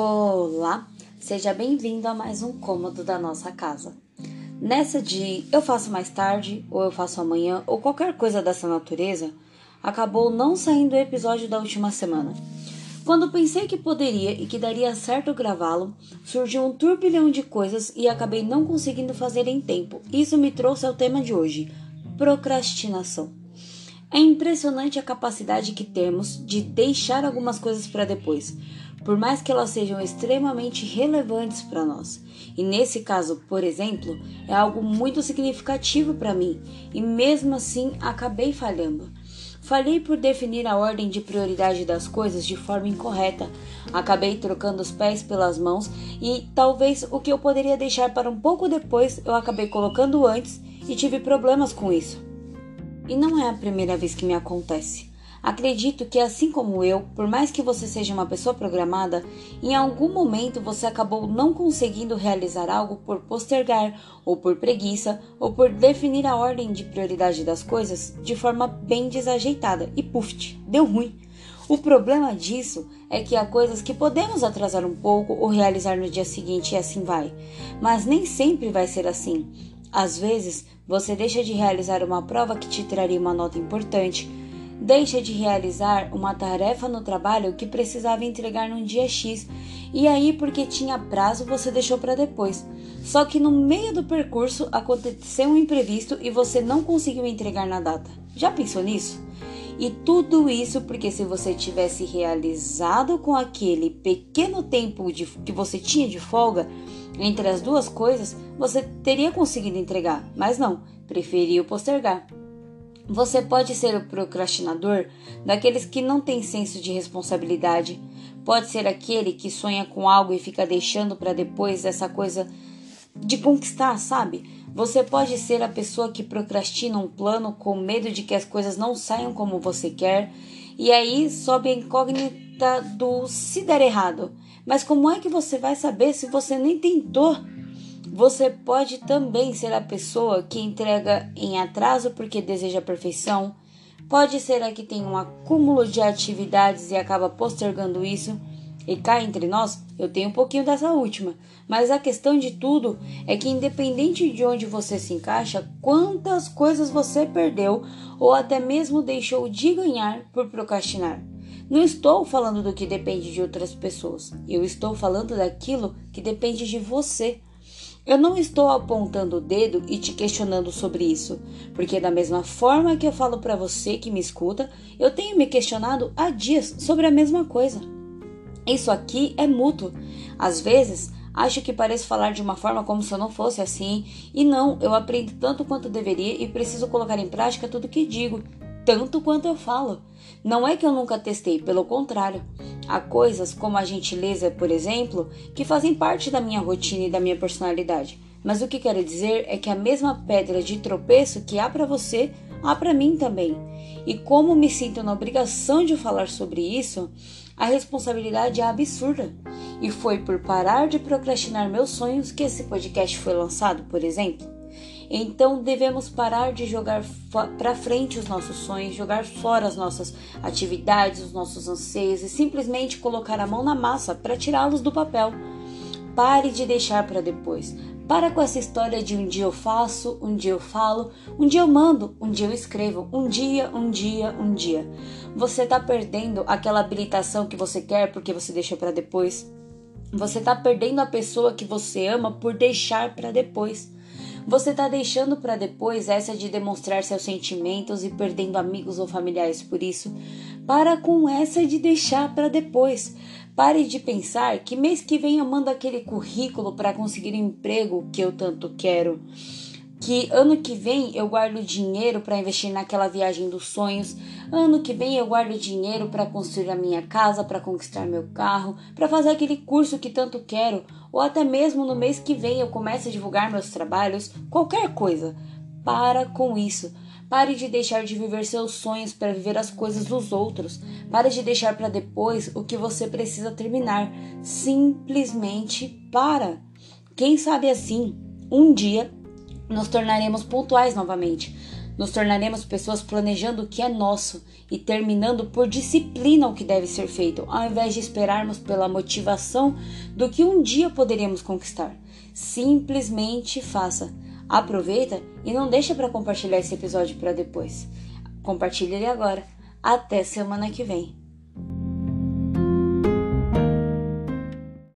Olá, seja bem-vindo a mais um cômodo da nossa casa. Nessa de eu faço mais tarde, ou eu faço amanhã, ou qualquer coisa dessa natureza, acabou não saindo o episódio da última semana. Quando pensei que poderia e que daria certo gravá-lo, surgiu um turbilhão de coisas e acabei não conseguindo fazer em tempo. Isso me trouxe ao tema de hoje: procrastinação. É impressionante a capacidade que temos de deixar algumas coisas para depois, por mais que elas sejam extremamente relevantes para nós. E nesse caso, por exemplo, é algo muito significativo para mim, e mesmo assim acabei falhando. Falhei por definir a ordem de prioridade das coisas de forma incorreta. Acabei trocando os pés pelas mãos e talvez o que eu poderia deixar para um pouco depois eu acabei colocando antes e tive problemas com isso. E não é a primeira vez que me acontece. Acredito que, assim como eu, por mais que você seja uma pessoa programada, em algum momento você acabou não conseguindo realizar algo por postergar, ou por preguiça, ou por definir a ordem de prioridade das coisas de forma bem desajeitada e puf, deu ruim. O problema disso é que há coisas que podemos atrasar um pouco ou realizar no dia seguinte e assim vai, mas nem sempre vai ser assim. Às vezes, você deixa de realizar uma prova que te traria uma nota importante, deixa de realizar uma tarefa no trabalho que precisava entregar num dia X, e aí, porque tinha prazo, você deixou para depois. Só que no meio do percurso aconteceu um imprevisto e você não conseguiu entregar na data. Já pensou nisso? E tudo isso porque se você tivesse realizado com aquele pequeno tempo de, que você tinha de folga, entre as duas coisas, você teria conseguido entregar, mas não, preferiu postergar. Você pode ser o procrastinador daqueles que não têm senso de responsabilidade. Pode ser aquele que sonha com algo e fica deixando para depois essa coisa de conquistar, sabe? Você pode ser a pessoa que procrastina um plano com medo de que as coisas não saiam como você quer, e aí sobe a incógnita do se der errado. Mas como é que você vai saber se você nem tentou? Você pode também ser a pessoa que entrega em atraso porque deseja perfeição. Pode ser a que tem um acúmulo de atividades e acaba postergando isso. E cá entre nós, eu tenho um pouquinho dessa última. Mas a questão de tudo é que, independente de onde você se encaixa, quantas coisas você perdeu ou até mesmo deixou de ganhar por procrastinar. Não estou falando do que depende de outras pessoas, eu estou falando daquilo que depende de você. Eu não estou apontando o dedo e te questionando sobre isso, porque da mesma forma que eu falo para você que me escuta, eu tenho me questionado há dias sobre a mesma coisa. Isso aqui é mútuo. Às vezes, acho que pareço falar de uma forma como se eu não fosse assim, e não, eu aprendo tanto quanto deveria e preciso colocar em prática tudo que digo, tanto quanto eu falo. Não é que eu nunca testei, pelo contrário. Há coisas, como a gentileza, por exemplo, que fazem parte da minha rotina e da minha personalidade. Mas o que quero dizer é que a mesma pedra de tropeço que há para você, há para mim também. E como me sinto na obrigação de falar sobre isso, a responsabilidade é absurda. E foi por parar de procrastinar meus sonhos que esse podcast foi lançado, por exemplo. Então devemos parar de jogar para frente os nossos sonhos, jogar fora as nossas atividades, os nossos anseios e simplesmente colocar a mão na massa para tirá-los do papel. Pare de deixar para depois. Para com essa história de um dia eu faço, um dia eu falo, um dia eu mando, um dia eu escrevo, um dia, um dia, um dia. Você está perdendo aquela habilitação que você quer porque você deixou para depois. Você está perdendo a pessoa que você ama por deixar para depois. Você está deixando para depois essa de demonstrar seus sentimentos e perdendo amigos ou familiares por isso. Para com essa de deixar para depois. Pare de pensar que mês que vem eu mando aquele currículo para conseguir o emprego que eu tanto quero que ano que vem eu guardo dinheiro para investir naquela viagem dos sonhos, ano que vem eu guardo dinheiro para construir a minha casa, para conquistar meu carro, para fazer aquele curso que tanto quero, ou até mesmo no mês que vem eu começo a divulgar meus trabalhos, qualquer coisa. Para com isso. Pare de deixar de viver seus sonhos para viver as coisas dos outros. Pare de deixar para depois o que você precisa terminar. Simplesmente para. Quem sabe assim, um dia nos tornaremos pontuais novamente. Nos tornaremos pessoas planejando o que é nosso e terminando por disciplina o que deve ser feito, ao invés de esperarmos pela motivação do que um dia poderíamos conquistar. Simplesmente faça. Aproveita e não deixa para compartilhar esse episódio para depois. Compartilhe ele agora. Até semana que vem.